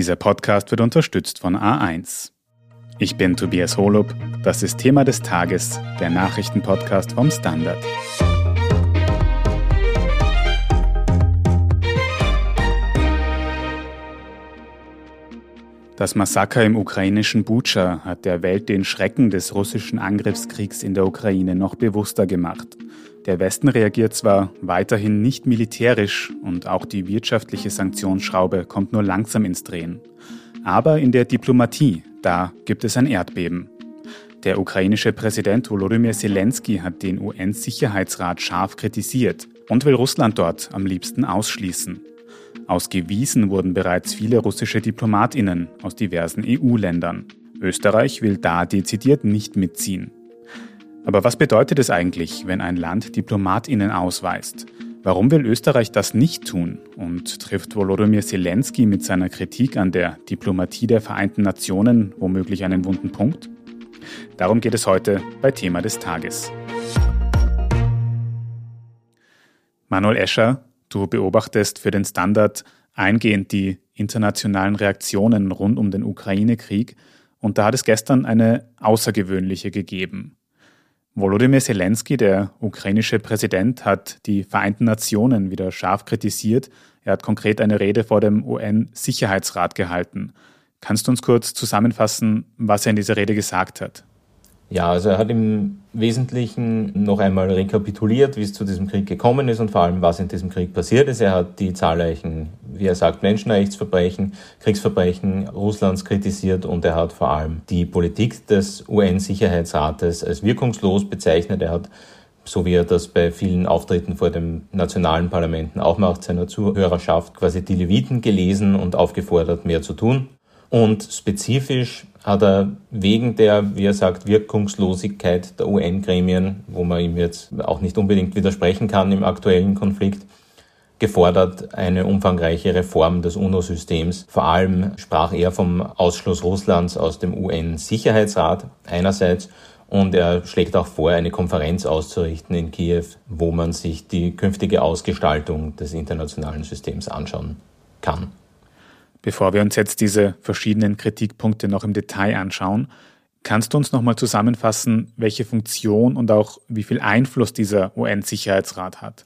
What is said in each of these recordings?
Dieser Podcast wird unterstützt von A1. Ich bin Tobias Holub. Das ist Thema des Tages, der Nachrichtenpodcast vom Standard. Das Massaker im ukrainischen Butscha hat der Welt den Schrecken des russischen Angriffskriegs in der Ukraine noch bewusster gemacht. Der Westen reagiert zwar weiterhin nicht militärisch und auch die wirtschaftliche Sanktionsschraube kommt nur langsam ins Drehen. Aber in der Diplomatie, da gibt es ein Erdbeben. Der ukrainische Präsident Volodymyr Zelensky hat den UN-Sicherheitsrat scharf kritisiert und will Russland dort am liebsten ausschließen. Ausgewiesen wurden bereits viele russische Diplomatinnen aus diversen EU-Ländern. Österreich will da dezidiert nicht mitziehen. Aber was bedeutet es eigentlich, wenn ein Land Diplomatinnen ausweist? Warum will Österreich das nicht tun und trifft Volodymyr Zelensky mit seiner Kritik an der Diplomatie der Vereinten Nationen womöglich einen wunden Punkt? Darum geht es heute bei Thema des Tages. Manuel Escher, du beobachtest für den Standard eingehend die internationalen Reaktionen rund um den Ukraine-Krieg und da hat es gestern eine außergewöhnliche gegeben. Volodymyr Zelensky, der ukrainische Präsident, hat die Vereinten Nationen wieder scharf kritisiert. Er hat konkret eine Rede vor dem UN-Sicherheitsrat gehalten. Kannst du uns kurz zusammenfassen, was er in dieser Rede gesagt hat? Ja, also er hat im Wesentlichen noch einmal rekapituliert, wie es zu diesem Krieg gekommen ist und vor allem, was in diesem Krieg passiert ist. Er hat die zahlreichen, wie er sagt, Menschenrechtsverbrechen, Kriegsverbrechen Russlands kritisiert und er hat vor allem die Politik des UN-Sicherheitsrates als wirkungslos bezeichnet. Er hat so wie er das bei vielen Auftritten vor den nationalen Parlamenten auch macht, seiner Zuhörerschaft quasi die Leviten gelesen und aufgefordert, mehr zu tun. Und spezifisch hat er wegen der, wie er sagt, Wirkungslosigkeit der UN-Gremien, wo man ihm jetzt auch nicht unbedingt widersprechen kann im aktuellen Konflikt, gefordert eine umfangreiche Reform des UNO-Systems. Vor allem sprach er vom Ausschluss Russlands aus dem UN-Sicherheitsrat einerseits und er schlägt auch vor, eine Konferenz auszurichten in Kiew, wo man sich die künftige Ausgestaltung des internationalen Systems anschauen kann. Bevor wir uns jetzt diese verschiedenen Kritikpunkte noch im Detail anschauen, kannst du uns nochmal zusammenfassen, welche Funktion und auch wie viel Einfluss dieser UN-Sicherheitsrat hat?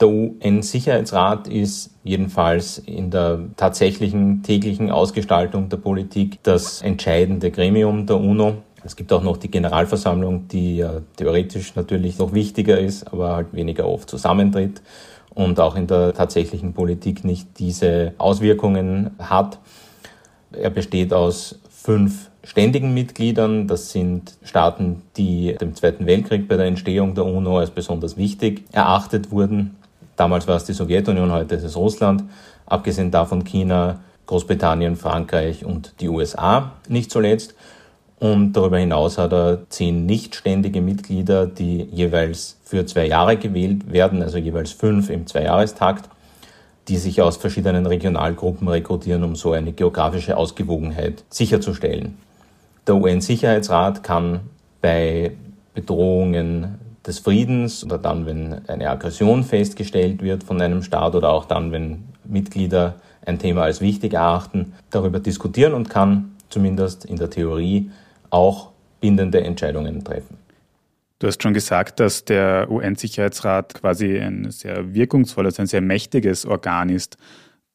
Der UN-Sicherheitsrat ist jedenfalls in der tatsächlichen täglichen Ausgestaltung der Politik das entscheidende Gremium der UNO. Es gibt auch noch die Generalversammlung, die ja theoretisch natürlich noch wichtiger ist, aber halt weniger oft zusammentritt und auch in der tatsächlichen Politik nicht diese Auswirkungen hat. Er besteht aus fünf ständigen Mitgliedern. Das sind Staaten, die dem Zweiten Weltkrieg bei der Entstehung der UNO als besonders wichtig erachtet wurden. Damals war es die Sowjetunion, heute ist es Russland. Abgesehen davon China, Großbritannien, Frankreich und die USA nicht zuletzt. Und darüber hinaus hat er zehn nichtständige Mitglieder, die jeweils für zwei Jahre gewählt werden, also jeweils fünf im Zweijahrestakt, die sich aus verschiedenen Regionalgruppen rekrutieren, um so eine geografische Ausgewogenheit sicherzustellen. Der UN-Sicherheitsrat kann bei Bedrohungen des Friedens oder dann, wenn eine Aggression festgestellt wird von einem Staat oder auch dann, wenn Mitglieder ein Thema als wichtig erachten, darüber diskutieren und kann zumindest in der Theorie auch bindende Entscheidungen treffen. Du hast schon gesagt, dass der UN-Sicherheitsrat quasi ein sehr wirkungsvolles, ein sehr mächtiges Organ ist.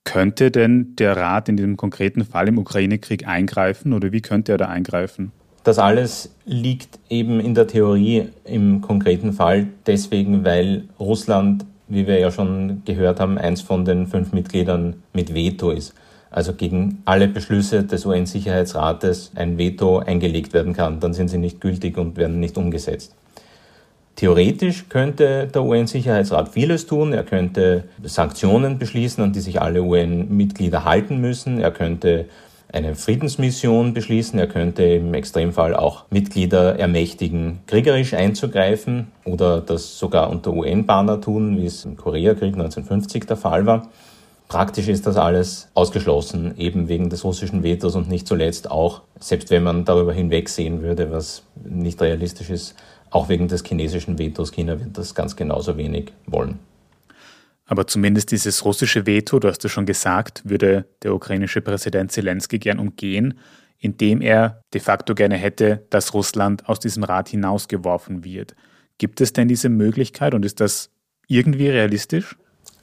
Könnte denn der Rat in diesem konkreten Fall im Ukraine-Krieg eingreifen oder wie könnte er da eingreifen? Das alles liegt eben in der Theorie im konkreten Fall deswegen, weil Russland, wie wir ja schon gehört haben, eins von den fünf Mitgliedern mit Veto ist also gegen alle Beschlüsse des UN-Sicherheitsrates ein Veto eingelegt werden kann. Dann sind sie nicht gültig und werden nicht umgesetzt. Theoretisch könnte der UN-Sicherheitsrat vieles tun. Er könnte Sanktionen beschließen, an die sich alle UN-Mitglieder halten müssen. Er könnte eine Friedensmission beschließen. Er könnte im Extremfall auch Mitglieder ermächtigen, kriegerisch einzugreifen oder das sogar unter UN-Banner tun, wie es im Koreakrieg 1950 der Fall war. Praktisch ist das alles ausgeschlossen, eben wegen des russischen Vetos und nicht zuletzt auch, selbst wenn man darüber hinwegsehen würde, was nicht realistisch ist, auch wegen des chinesischen Vetos. China wird das ganz genauso wenig wollen. Aber zumindest dieses russische Veto, du hast es schon gesagt, würde der ukrainische Präsident Zelensky gern umgehen, indem er de facto gerne hätte, dass Russland aus diesem Rat hinausgeworfen wird. Gibt es denn diese Möglichkeit und ist das irgendwie realistisch?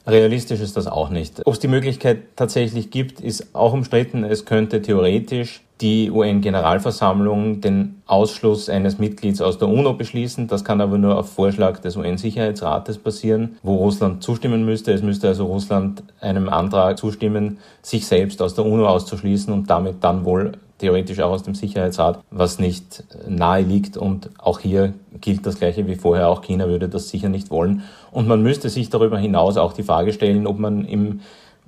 Realistisch ist das auch nicht. Ob es die Möglichkeit tatsächlich gibt, ist auch umstritten. Es könnte theoretisch die UN-Generalversammlung den Ausschluss eines Mitglieds aus der UNO beschließen. Das kann aber nur auf Vorschlag des UN-Sicherheitsrates passieren, wo Russland zustimmen müsste. Es müsste also Russland einem Antrag zustimmen, sich selbst aus der UNO auszuschließen und damit dann wohl theoretisch auch aus dem Sicherheitsrat, was nicht nahe liegt. Und auch hier gilt das Gleiche wie vorher. Auch China würde das sicher nicht wollen. Und man müsste sich darüber hinaus auch die Frage stellen, ob man im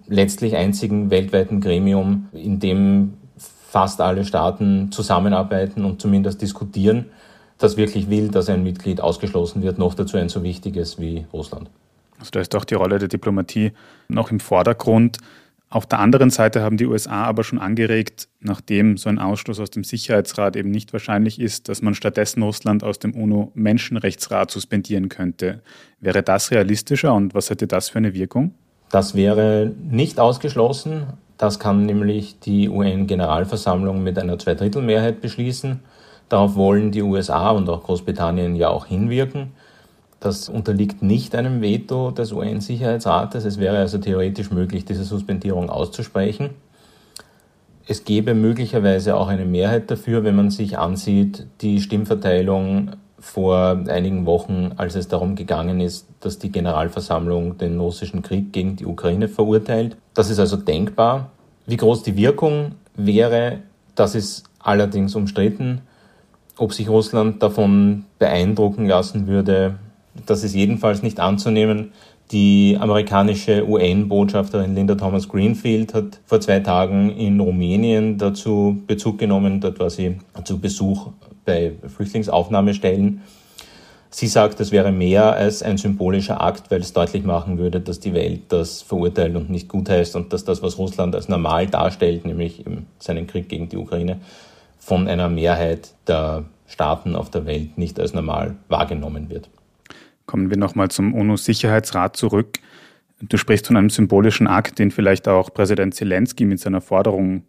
letztlich einzigen weltweiten Gremium, in dem fast alle Staaten zusammenarbeiten und zumindest diskutieren, das wirklich will, dass ein Mitglied ausgeschlossen wird, noch dazu ein so wichtiges wie Russland. Also da ist auch die Rolle der Diplomatie noch im Vordergrund. Auf der anderen Seite haben die USA aber schon angeregt, nachdem so ein Ausschluss aus dem Sicherheitsrat eben nicht wahrscheinlich ist, dass man stattdessen Russland aus dem UNO-Menschenrechtsrat suspendieren könnte. Wäre das realistischer und was hätte das für eine Wirkung? Das wäre nicht ausgeschlossen. Das kann nämlich die UN-Generalversammlung mit einer Zweidrittelmehrheit beschließen. Darauf wollen die USA und auch Großbritannien ja auch hinwirken. Das unterliegt nicht einem Veto des UN-Sicherheitsrates. Es wäre also theoretisch möglich, diese Suspendierung auszusprechen. Es gäbe möglicherweise auch eine Mehrheit dafür, wenn man sich ansieht, die Stimmverteilung vor einigen Wochen, als es darum gegangen ist, dass die Generalversammlung den russischen Krieg gegen die Ukraine verurteilt. Das ist also denkbar. Wie groß die Wirkung wäre, das ist allerdings umstritten. Ob sich Russland davon beeindrucken lassen würde, das ist jedenfalls nicht anzunehmen. Die amerikanische UN-Botschafterin Linda Thomas Greenfield hat vor zwei Tagen in Rumänien dazu Bezug genommen. Dort war sie zu Besuch bei Flüchtlingsaufnahmestellen. Sie sagt, das wäre mehr als ein symbolischer Akt, weil es deutlich machen würde, dass die Welt das verurteilt und nicht gutheißt und dass das, was Russland als normal darstellt, nämlich seinen Krieg gegen die Ukraine, von einer Mehrheit der Staaten auf der Welt nicht als normal wahrgenommen wird. Kommen wir nochmal zum UNO-Sicherheitsrat zurück. Du sprichst von einem symbolischen Akt, den vielleicht auch Präsident Zelensky mit seiner Forderung,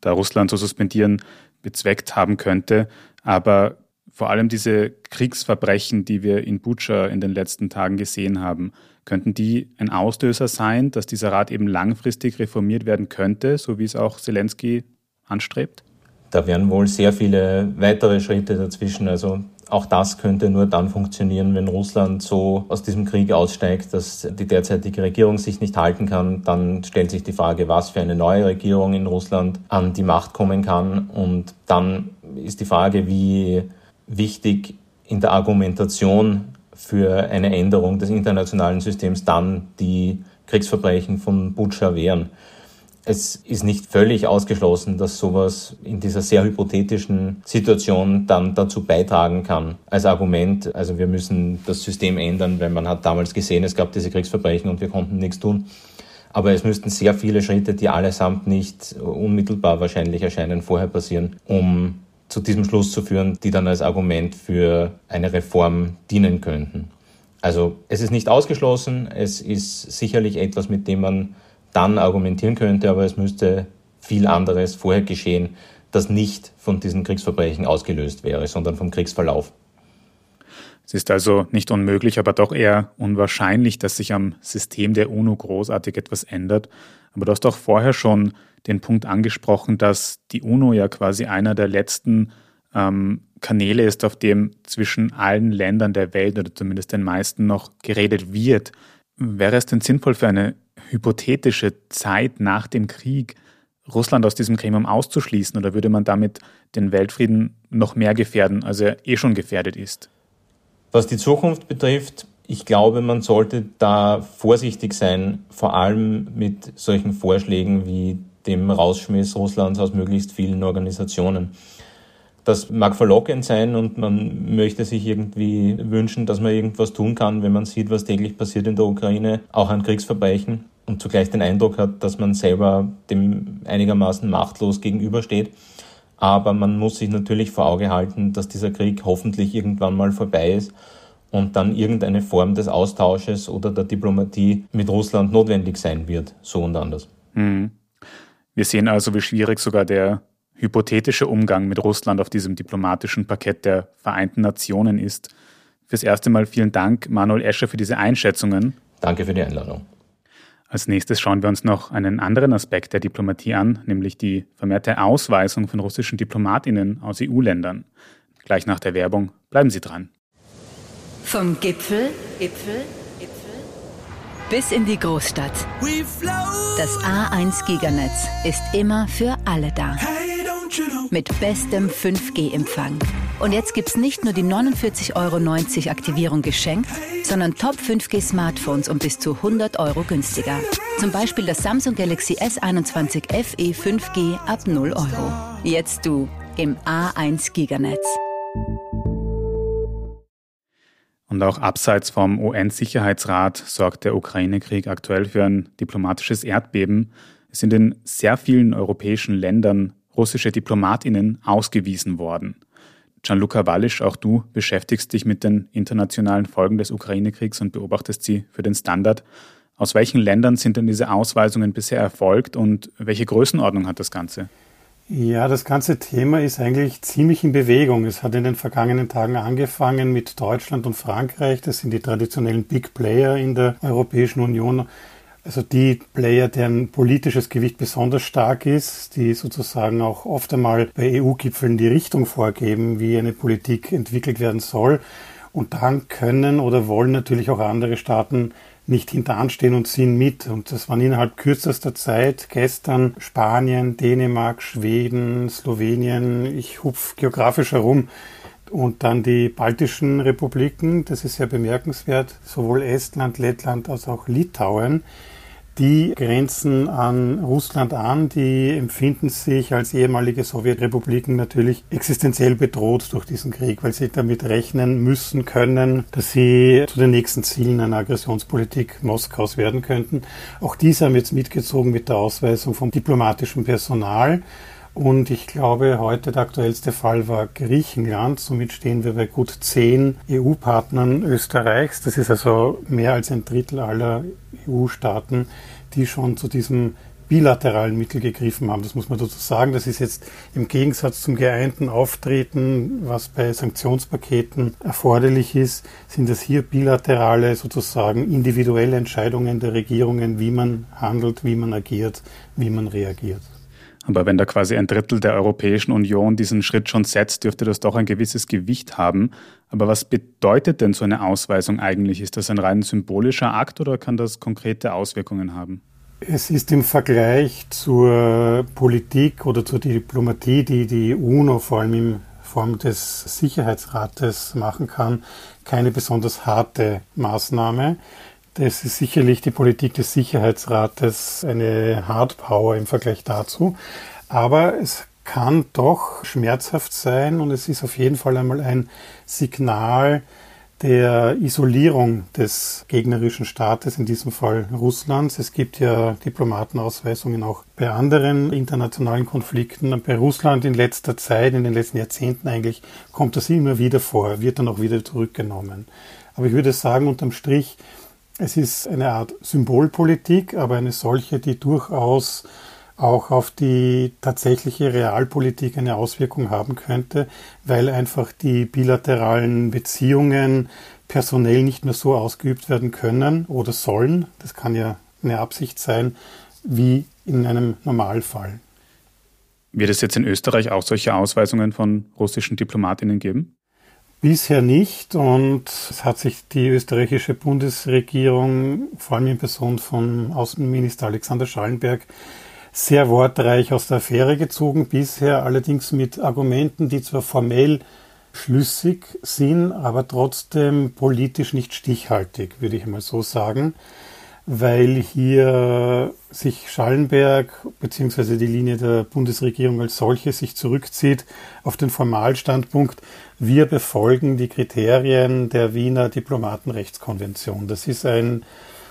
da Russland zu suspendieren, bezweckt haben könnte. Aber vor allem diese Kriegsverbrechen, die wir in Butscha in den letzten Tagen gesehen haben, könnten die ein Auslöser sein, dass dieser Rat eben langfristig reformiert werden könnte, so wie es auch Zelensky anstrebt? Da wären wohl sehr viele weitere Schritte dazwischen. Also auch das könnte nur dann funktionieren, wenn Russland so aus diesem Krieg aussteigt, dass die derzeitige Regierung sich nicht halten kann. Dann stellt sich die Frage, was für eine neue Regierung in Russland an die Macht kommen kann. Und dann ist die Frage, wie wichtig in der Argumentation für eine Änderung des internationalen Systems dann die Kriegsverbrechen von Butscha wären es ist nicht völlig ausgeschlossen, dass sowas in dieser sehr hypothetischen Situation dann dazu beitragen kann. Als Argument, also wir müssen das System ändern, weil man hat damals gesehen, es gab diese Kriegsverbrechen und wir konnten nichts tun. Aber es müssten sehr viele Schritte, die allesamt nicht unmittelbar wahrscheinlich erscheinen, vorher passieren, um zu diesem Schluss zu führen, die dann als Argument für eine Reform dienen könnten. Also es ist nicht ausgeschlossen, es ist sicherlich etwas, mit dem man dann argumentieren könnte, aber es müsste viel anderes vorher geschehen, das nicht von diesen Kriegsverbrechen ausgelöst wäre, sondern vom Kriegsverlauf. Es ist also nicht unmöglich, aber doch eher unwahrscheinlich, dass sich am System der UNO großartig etwas ändert. Aber du hast auch vorher schon den Punkt angesprochen, dass die UNO ja quasi einer der letzten ähm, Kanäle ist, auf dem zwischen allen Ländern der Welt oder zumindest den meisten noch geredet wird. Wäre es denn sinnvoll für eine hypothetische Zeit nach dem Krieg Russland aus diesem Gremium auszuschließen oder würde man damit den Weltfrieden noch mehr gefährden, als er eh schon gefährdet ist? Was die Zukunft betrifft, ich glaube, man sollte da vorsichtig sein, vor allem mit solchen Vorschlägen wie dem Rausschmiss Russlands aus möglichst vielen Organisationen. Das mag verlockend sein und man möchte sich irgendwie wünschen, dass man irgendwas tun kann, wenn man sieht, was täglich passiert in der Ukraine, auch an Kriegsverbrechen und zugleich den Eindruck hat, dass man selber dem einigermaßen machtlos gegenübersteht. Aber man muss sich natürlich vor Auge halten, dass dieser Krieg hoffentlich irgendwann mal vorbei ist und dann irgendeine Form des Austausches oder der Diplomatie mit Russland notwendig sein wird, so und anders. Mhm. Wir sehen also, wie schwierig sogar der hypothetische Umgang mit Russland auf diesem diplomatischen Parkett der Vereinten Nationen ist. Fürs erste Mal vielen Dank, Manuel Escher, für diese Einschätzungen. Danke für die Einladung. Als nächstes schauen wir uns noch einen anderen Aspekt der Diplomatie an, nämlich die vermehrte Ausweisung von russischen Diplomatinnen aus EU-Ländern. Gleich nach der Werbung bleiben Sie dran. Vom Gipfel, Gipfel, Gipfel bis in die Großstadt. Das A1 Giganetz ist immer für alle da. Mit bestem 5G-Empfang. Und jetzt gibt's nicht nur die 49,90 Euro Aktivierung geschenkt, sondern Top 5G Smartphones um bis zu 100 Euro günstiger. Zum Beispiel das Samsung Galaxy S21 FE 5G ab 0 Euro. Jetzt du im A1 Giganetz. Und auch abseits vom UN-Sicherheitsrat sorgt der Ukraine-Krieg aktuell für ein diplomatisches Erdbeben. Es sind in sehr vielen europäischen Ländern russische Diplomatinnen ausgewiesen worden. Gianluca Wallisch, auch du beschäftigst dich mit den internationalen Folgen des Ukraine-Kriegs und beobachtest sie für den Standard. Aus welchen Ländern sind denn diese Ausweisungen bisher erfolgt und welche Größenordnung hat das Ganze? Ja, das ganze Thema ist eigentlich ziemlich in Bewegung. Es hat in den vergangenen Tagen angefangen mit Deutschland und Frankreich. Das sind die traditionellen Big Player in der Europäischen Union. Also die Player, deren politisches Gewicht besonders stark ist, die sozusagen auch oft einmal bei EU-Gipfeln die Richtung vorgeben, wie eine Politik entwickelt werden soll. Und dann können oder wollen natürlich auch andere Staaten nicht hinteranstehen und ziehen mit. Und das waren innerhalb kürzester Zeit gestern Spanien, Dänemark, Schweden, Slowenien. Ich hupf geografisch herum. Und dann die baltischen Republiken, das ist sehr bemerkenswert, sowohl Estland, Lettland als auch Litauen die grenzen an Russland an, die empfinden sich als ehemalige Sowjetrepubliken natürlich existenziell bedroht durch diesen Krieg, weil sie damit rechnen müssen können, dass sie zu den nächsten Zielen einer Aggressionspolitik Moskaus werden könnten. Auch diese haben jetzt mitgezogen mit der Ausweisung von diplomatischem Personal. Und ich glaube, heute der aktuellste Fall war Griechenland. Somit stehen wir bei gut zehn EU-Partnern Österreichs. Das ist also mehr als ein Drittel aller EU-Staaten, die schon zu diesem bilateralen Mittel gegriffen haben. Das muss man dazu sagen. Das ist jetzt im Gegensatz zum geeinten Auftreten, was bei Sanktionspaketen erforderlich ist, sind das hier bilaterale, sozusagen individuelle Entscheidungen der Regierungen, wie man handelt, wie man agiert, wie man reagiert. Aber wenn da quasi ein Drittel der Europäischen Union diesen Schritt schon setzt, dürfte das doch ein gewisses Gewicht haben. Aber was bedeutet denn so eine Ausweisung eigentlich? Ist das ein rein symbolischer Akt oder kann das konkrete Auswirkungen haben? Es ist im Vergleich zur Politik oder zur Diplomatie, die die UNO vor allem in Form des Sicherheitsrates machen kann, keine besonders harte Maßnahme. Das ist sicherlich die Politik des Sicherheitsrates eine Hardpower im Vergleich dazu. Aber es kann doch schmerzhaft sein und es ist auf jeden Fall einmal ein Signal der Isolierung des gegnerischen Staates, in diesem Fall Russlands. Es gibt ja Diplomatenausweisungen auch bei anderen internationalen Konflikten. Bei Russland in letzter Zeit, in den letzten Jahrzehnten eigentlich, kommt das immer wieder vor, wird dann auch wieder zurückgenommen. Aber ich würde sagen, unterm Strich, es ist eine Art Symbolpolitik, aber eine solche, die durchaus auch auf die tatsächliche Realpolitik eine Auswirkung haben könnte, weil einfach die bilateralen Beziehungen personell nicht mehr so ausgeübt werden können oder sollen. Das kann ja eine Absicht sein, wie in einem Normalfall. Wird es jetzt in Österreich auch solche Ausweisungen von russischen Diplomatinnen geben? Bisher nicht und es hat sich die österreichische Bundesregierung, vor allem in Person von Außenminister Alexander Schallenberg, sehr wortreich aus der Affäre gezogen, bisher allerdings mit Argumenten, die zwar formell schlüssig sind, aber trotzdem politisch nicht stichhaltig, würde ich mal so sagen weil hier sich Schallenberg bzw. die Linie der Bundesregierung als solche sich zurückzieht auf den Formalstandpunkt, wir befolgen die Kriterien der Wiener Diplomatenrechtskonvention. Das ist ein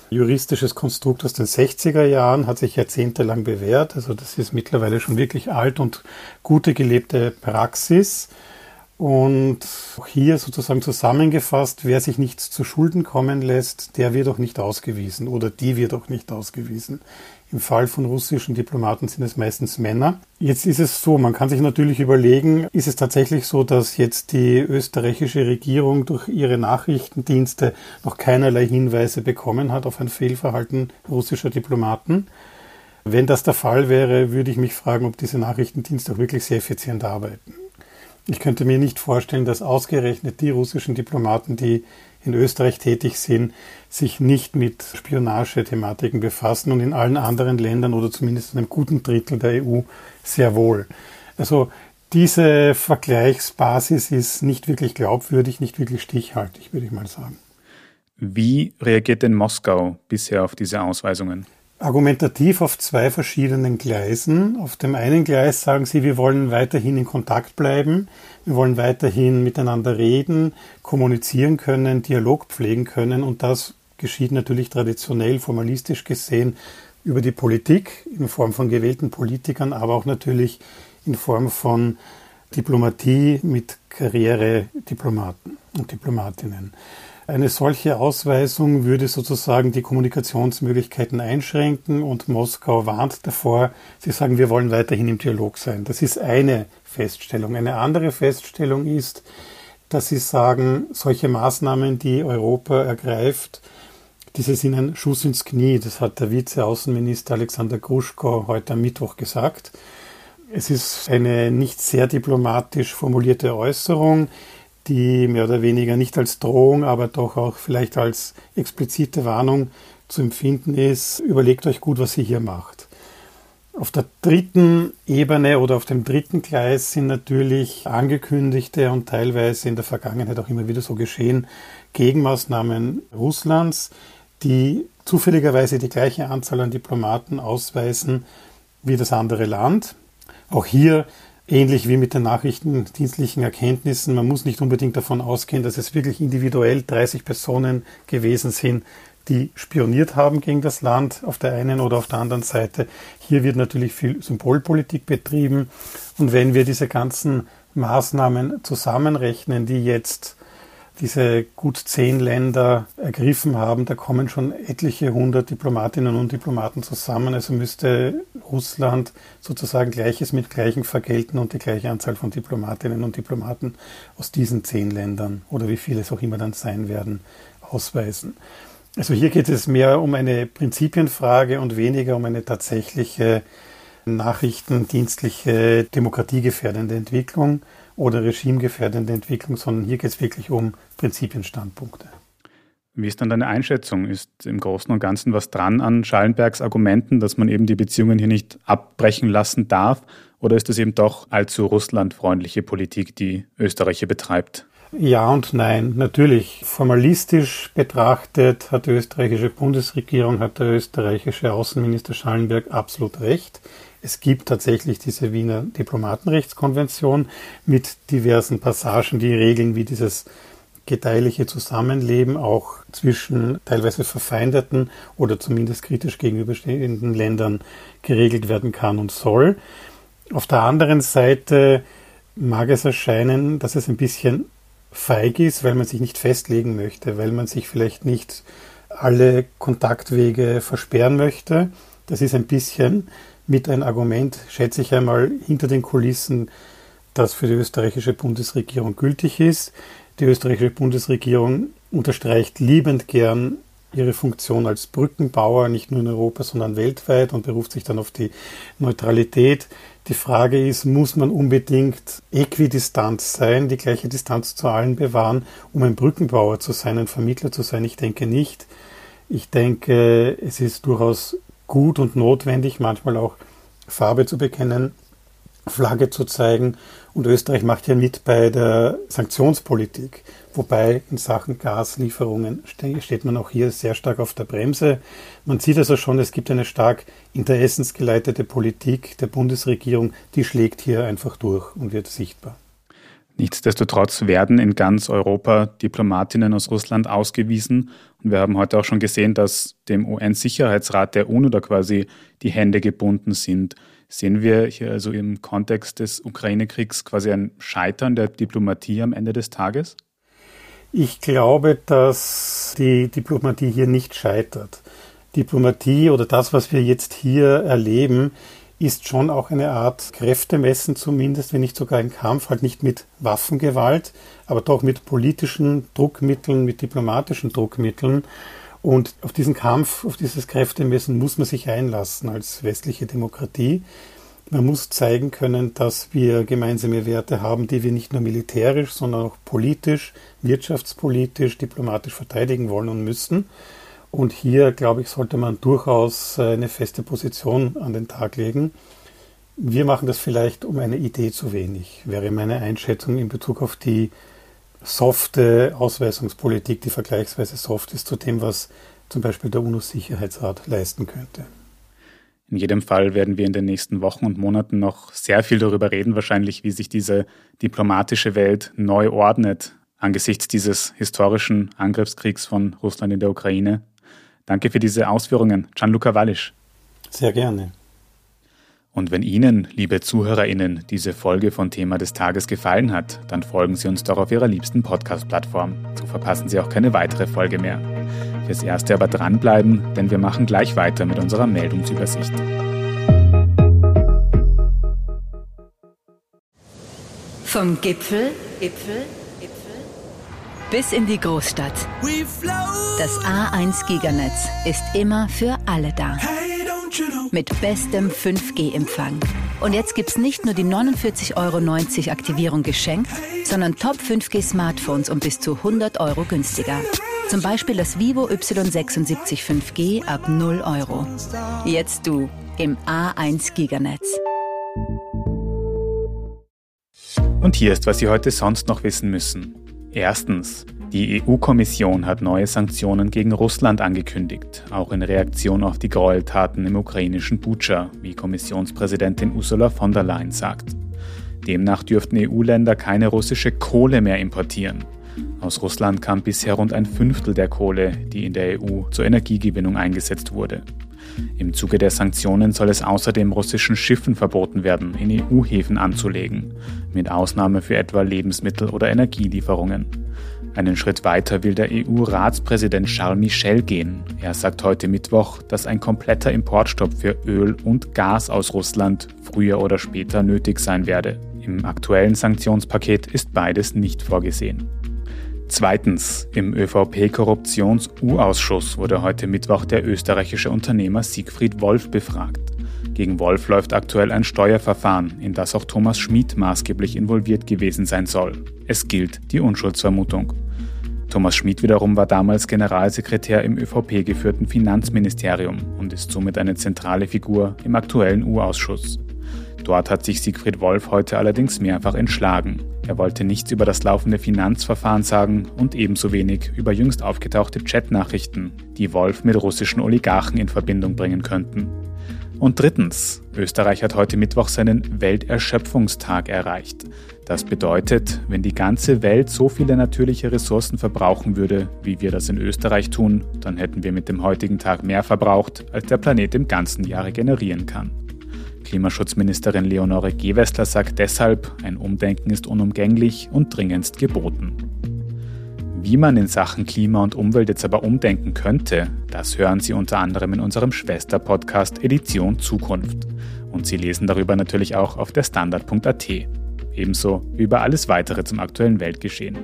juristisches Konstrukt aus den 60er Jahren, hat sich jahrzehntelang bewährt. Also das ist mittlerweile schon wirklich alt und gute gelebte Praxis. Und auch hier sozusagen zusammengefasst, wer sich nichts zu Schulden kommen lässt, der wird auch nicht ausgewiesen oder die wird auch nicht ausgewiesen. Im Fall von russischen Diplomaten sind es meistens Männer. Jetzt ist es so, man kann sich natürlich überlegen, ist es tatsächlich so, dass jetzt die österreichische Regierung durch ihre Nachrichtendienste noch keinerlei Hinweise bekommen hat auf ein Fehlverhalten russischer Diplomaten? Wenn das der Fall wäre, würde ich mich fragen, ob diese Nachrichtendienste auch wirklich sehr effizient arbeiten. Ich könnte mir nicht vorstellen, dass ausgerechnet die russischen Diplomaten, die in Österreich tätig sind, sich nicht mit Spionagethematiken befassen und in allen anderen Ländern oder zumindest in einem guten Drittel der EU sehr wohl. Also diese Vergleichsbasis ist nicht wirklich glaubwürdig, nicht wirklich stichhaltig, würde ich mal sagen. Wie reagiert denn Moskau bisher auf diese Ausweisungen? Argumentativ auf zwei verschiedenen Gleisen. Auf dem einen Gleis sagen sie, wir wollen weiterhin in Kontakt bleiben, wir wollen weiterhin miteinander reden, kommunizieren können, Dialog pflegen können und das geschieht natürlich traditionell, formalistisch gesehen über die Politik in Form von gewählten Politikern, aber auch natürlich in Form von Diplomatie mit Karrierediplomaten und Diplomatinnen. Eine solche Ausweisung würde sozusagen die Kommunikationsmöglichkeiten einschränken und Moskau warnt davor. Sie sagen, wir wollen weiterhin im Dialog sein. Das ist eine Feststellung. Eine andere Feststellung ist, dass sie sagen, solche Maßnahmen, die Europa ergreift, diese sind ein Schuss ins Knie. Das hat der Vizeaußenminister Alexander Gruschko heute am Mittwoch gesagt. Es ist eine nicht sehr diplomatisch formulierte Äußerung die mehr oder weniger nicht als Drohung, aber doch auch vielleicht als explizite Warnung zu empfinden ist, überlegt euch gut, was ihr hier macht. Auf der dritten Ebene oder auf dem dritten Gleis sind natürlich angekündigte und teilweise in der Vergangenheit auch immer wieder so geschehen Gegenmaßnahmen Russlands, die zufälligerweise die gleiche Anzahl an Diplomaten ausweisen wie das andere Land. Auch hier ähnlich wie mit den nachrichtendienstlichen Erkenntnissen. Man muss nicht unbedingt davon ausgehen, dass es wirklich individuell 30 Personen gewesen sind, die spioniert haben gegen das Land auf der einen oder auf der anderen Seite. Hier wird natürlich viel Symbolpolitik betrieben. Und wenn wir diese ganzen Maßnahmen zusammenrechnen, die jetzt diese gut zehn Länder ergriffen haben. Da kommen schon etliche hundert Diplomatinnen und Diplomaten zusammen. Also müsste Russland sozusagen Gleiches mit Gleichem vergelten und die gleiche Anzahl von Diplomatinnen und Diplomaten aus diesen zehn Ländern oder wie viele es auch immer dann sein werden, ausweisen. Also hier geht es mehr um eine Prinzipienfrage und weniger um eine tatsächliche nachrichtendienstliche demokratiegefährdende Entwicklung oder regimegefährdende Entwicklung, sondern hier geht es wirklich um Prinzipienstandpunkte. Wie ist dann deine Einschätzung? Ist im Großen und Ganzen was dran an Schallenbergs Argumenten, dass man eben die Beziehungen hier nicht abbrechen lassen darf? Oder ist es eben doch allzu russlandfreundliche Politik, die Österreich hier betreibt? Ja und nein. Natürlich, formalistisch betrachtet hat die österreichische Bundesregierung, hat der österreichische Außenminister Schallenberg absolut recht. Es gibt tatsächlich diese Wiener Diplomatenrechtskonvention mit diversen Passagen, die regeln, wie dieses gedeihliche Zusammenleben auch zwischen teilweise verfeindeten oder zumindest kritisch gegenüberstehenden Ländern geregelt werden kann und soll. Auf der anderen Seite mag es erscheinen, dass es ein bisschen feig ist, weil man sich nicht festlegen möchte, weil man sich vielleicht nicht alle Kontaktwege versperren möchte. Das ist ein bisschen mit ein Argument, schätze ich einmal, hinter den Kulissen, das für die österreichische Bundesregierung gültig ist. Die österreichische Bundesregierung unterstreicht liebend gern ihre Funktion als Brückenbauer, nicht nur in Europa, sondern weltweit und beruft sich dann auf die Neutralität. Die Frage ist, muss man unbedingt äquidistant sein, die gleiche Distanz zu allen bewahren, um ein Brückenbauer zu sein, ein Vermittler zu sein? Ich denke nicht. Ich denke, es ist durchaus gut und notwendig, manchmal auch Farbe zu bekennen, Flagge zu zeigen. Und Österreich macht ja mit bei der Sanktionspolitik, wobei in Sachen Gaslieferungen steht man auch hier sehr stark auf der Bremse. Man sieht also schon, es gibt eine stark interessensgeleitete Politik der Bundesregierung, die schlägt hier einfach durch und wird sichtbar. Nichtsdestotrotz werden in ganz Europa Diplomatinnen aus Russland ausgewiesen. Und wir haben heute auch schon gesehen, dass dem UN-Sicherheitsrat der UNO da quasi die Hände gebunden sind. Sehen wir hier also im Kontext des Ukraine-Kriegs quasi ein Scheitern der Diplomatie am Ende des Tages? Ich glaube, dass die Diplomatie hier nicht scheitert. Diplomatie oder das, was wir jetzt hier erleben, ist schon auch eine Art Kräftemessen zumindest, wenn nicht sogar ein Kampf, halt nicht mit Waffengewalt, aber doch mit politischen Druckmitteln, mit diplomatischen Druckmitteln. Und auf diesen Kampf, auf dieses Kräftemessen muss man sich einlassen als westliche Demokratie. Man muss zeigen können, dass wir gemeinsame Werte haben, die wir nicht nur militärisch, sondern auch politisch, wirtschaftspolitisch, diplomatisch verteidigen wollen und müssen. Und hier, glaube ich, sollte man durchaus eine feste Position an den Tag legen. Wir machen das vielleicht um eine Idee zu wenig, wäre meine Einschätzung in Bezug auf die softe Ausweisungspolitik, die vergleichsweise soft ist zu dem, was zum Beispiel der UNO-Sicherheitsrat leisten könnte. In jedem Fall werden wir in den nächsten Wochen und Monaten noch sehr viel darüber reden, wahrscheinlich, wie sich diese diplomatische Welt neu ordnet angesichts dieses historischen Angriffskriegs von Russland in der Ukraine. Danke für diese Ausführungen, Gianluca Wallisch. Sehr gerne. Und wenn Ihnen, liebe ZuhörerInnen, diese Folge von Thema des Tages gefallen hat, dann folgen Sie uns doch auf Ihrer liebsten Podcast-Plattform. So verpassen Sie auch keine weitere Folge mehr. Fürs Erste aber dranbleiben, denn wir machen gleich weiter mit unserer Meldungsübersicht. Vom Gipfel, Gipfel, Gipfel bis in die Großstadt. Das A1 Giganetz ist immer für alle da. Mit bestem 5G-Empfang. Und jetzt gibt's nicht nur die 49,90 Euro Aktivierung geschenkt, sondern Top 5G Smartphones um bis zu 100 Euro günstiger. Zum Beispiel das Vivo Y76 5G ab 0 Euro. Jetzt du im A1 Giganetz. Und hier ist, was Sie heute sonst noch wissen müssen. Erstens. Die EU-Kommission hat neue Sanktionen gegen Russland angekündigt, auch in Reaktion auf die Gräueltaten im ukrainischen Bucha, wie Kommissionspräsidentin Ursula von der Leyen sagt. Demnach dürften EU-Länder keine russische Kohle mehr importieren. Aus Russland kam bisher rund ein Fünftel der Kohle, die in der EU zur Energiegewinnung eingesetzt wurde. Im Zuge der Sanktionen soll es außerdem russischen Schiffen verboten werden, in EU-Häfen anzulegen, mit Ausnahme für etwa Lebensmittel- oder Energielieferungen. Einen Schritt weiter will der EU-Ratspräsident Charles Michel gehen. Er sagt heute Mittwoch, dass ein kompletter Importstopp für Öl und Gas aus Russland früher oder später nötig sein werde. Im aktuellen Sanktionspaket ist beides nicht vorgesehen. Zweitens, im ÖVP-Korruptions-U-Ausschuss wurde heute Mittwoch der österreichische Unternehmer Siegfried Wolf befragt. Gegen Wolf läuft aktuell ein Steuerverfahren, in das auch Thomas Schmid maßgeblich involviert gewesen sein soll. Es gilt die Unschuldsvermutung. Thomas Schmid wiederum war damals Generalsekretär im ÖVP geführten Finanzministerium und ist somit eine zentrale Figur im aktuellen U-Ausschuss. Dort hat sich Siegfried Wolf heute allerdings mehrfach entschlagen. Er wollte nichts über das laufende Finanzverfahren sagen und ebenso wenig über jüngst aufgetauchte Chatnachrichten, die Wolf mit russischen Oligarchen in Verbindung bringen könnten. Und drittens, Österreich hat heute Mittwoch seinen Welterschöpfungstag erreicht. Das bedeutet, wenn die ganze Welt so viele natürliche Ressourcen verbrauchen würde, wie wir das in Österreich tun, dann hätten wir mit dem heutigen Tag mehr verbraucht, als der Planet im ganzen Jahr regenerieren kann. Klimaschutzministerin Leonore Gewessler sagt deshalb, ein Umdenken ist unumgänglich und dringendst geboten. Wie man in Sachen Klima und Umwelt jetzt aber umdenken könnte, das hören Sie unter anderem in unserem Schwester-Podcast Edition Zukunft. Und Sie lesen darüber natürlich auch auf der Standard.at. Ebenso wie über alles weitere zum aktuellen Weltgeschehen.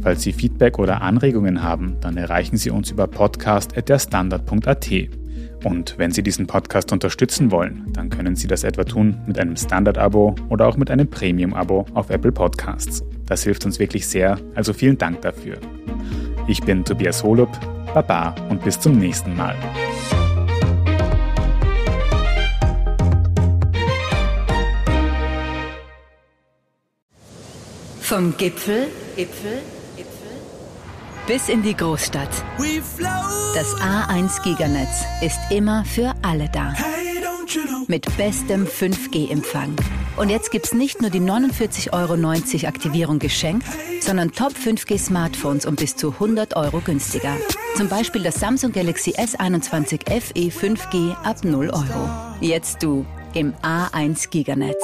Falls Sie Feedback oder Anregungen haben, dann erreichen Sie uns über podcast.derstandard.at. Und wenn Sie diesen Podcast unterstützen wollen, dann können Sie das etwa tun mit einem Standard-Abo oder auch mit einem Premium-Abo auf Apple Podcasts. Das hilft uns wirklich sehr, also vielen Dank dafür. Ich bin Tobias Holub, Baba und bis zum nächsten Mal. Vom Gipfel, Gipfel, bis in die Großstadt. Das A1 Giganetz ist immer für alle da. Mit bestem 5G-Empfang. Und jetzt gibt's nicht nur die 49,90 Euro Aktivierung geschenkt, sondern Top 5G Smartphones um bis zu 100 Euro günstiger. Zum Beispiel das Samsung Galaxy S21 FE 5G ab 0 Euro. Jetzt du im A1 Giganetz.